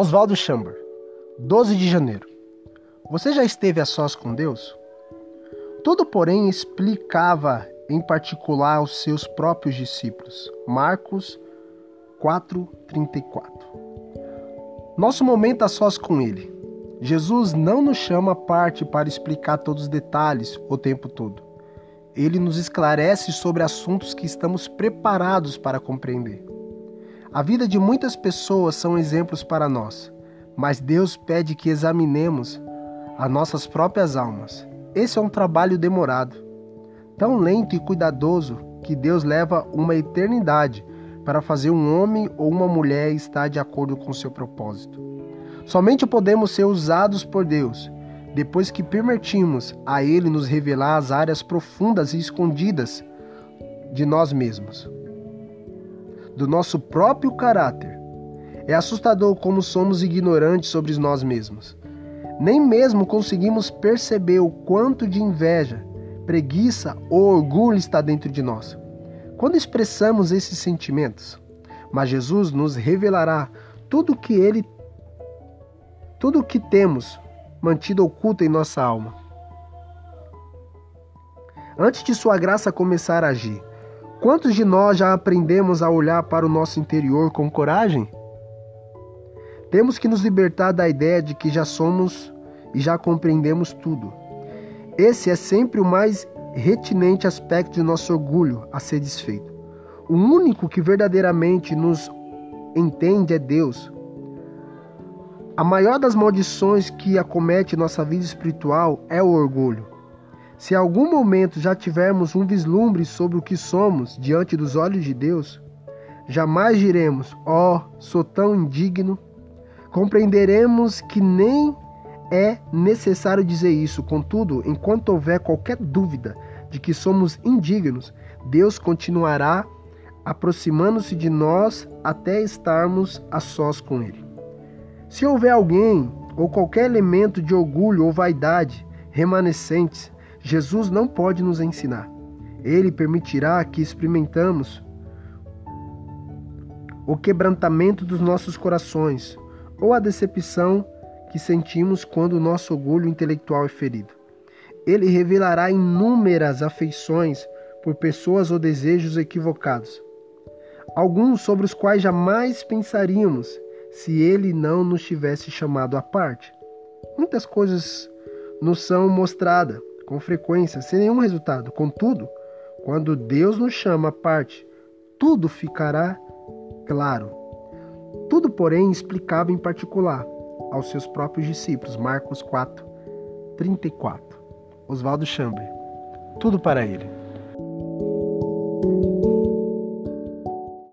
Oswaldo Chamber, 12 de janeiro. Você já esteve a sós com Deus? Tudo, porém, explicava em particular aos seus próprios discípulos. Marcos 4:34. Nosso momento a sós com ele. Jesus não nos chama à parte para explicar todos os detalhes o tempo todo. Ele nos esclarece sobre assuntos que estamos preparados para compreender. A vida de muitas pessoas são exemplos para nós, mas Deus pede que examinemos as nossas próprias almas. Esse é um trabalho demorado, tão lento e cuidadoso que Deus leva uma eternidade para fazer um homem ou uma mulher estar de acordo com seu propósito. Somente podemos ser usados por Deus depois que permitimos a Ele nos revelar as áreas profundas e escondidas de nós mesmos do nosso próprio caráter. É assustador como somos ignorantes sobre nós mesmos. Nem mesmo conseguimos perceber o quanto de inveja, preguiça ou orgulho está dentro de nós. Quando expressamos esses sentimentos, mas Jesus nos revelará tudo que ele tudo o que temos mantido oculto em nossa alma. Antes de sua graça começar a agir, Quantos de nós já aprendemos a olhar para o nosso interior com coragem? Temos que nos libertar da ideia de que já somos e já compreendemos tudo. Esse é sempre o mais retinente aspecto de nosso orgulho a ser desfeito. O único que verdadeiramente nos entende é Deus. A maior das maldições que acomete nossa vida espiritual é o orgulho. Se algum momento já tivermos um vislumbre sobre o que somos diante dos olhos de Deus, jamais diremos: Ó, oh, sou tão indigno. Compreenderemos que nem é necessário dizer isso. Contudo, enquanto houver qualquer dúvida de que somos indignos, Deus continuará aproximando-se de nós até estarmos a sós com Ele. Se houver alguém ou qualquer elemento de orgulho ou vaidade remanescentes, Jesus não pode nos ensinar. Ele permitirá que experimentamos o quebrantamento dos nossos corações ou a decepção que sentimos quando o nosso orgulho intelectual é ferido. Ele revelará inúmeras afeições por pessoas ou desejos equivocados, alguns sobre os quais jamais pensaríamos se ele não nos tivesse chamado à parte. Muitas coisas nos são mostradas com frequência, sem nenhum resultado. Contudo, quando Deus nos chama à parte, tudo ficará claro. Tudo, porém, explicava em particular aos seus próprios discípulos. Marcos 4, 34. Oswaldo Chamber. Tudo para ele.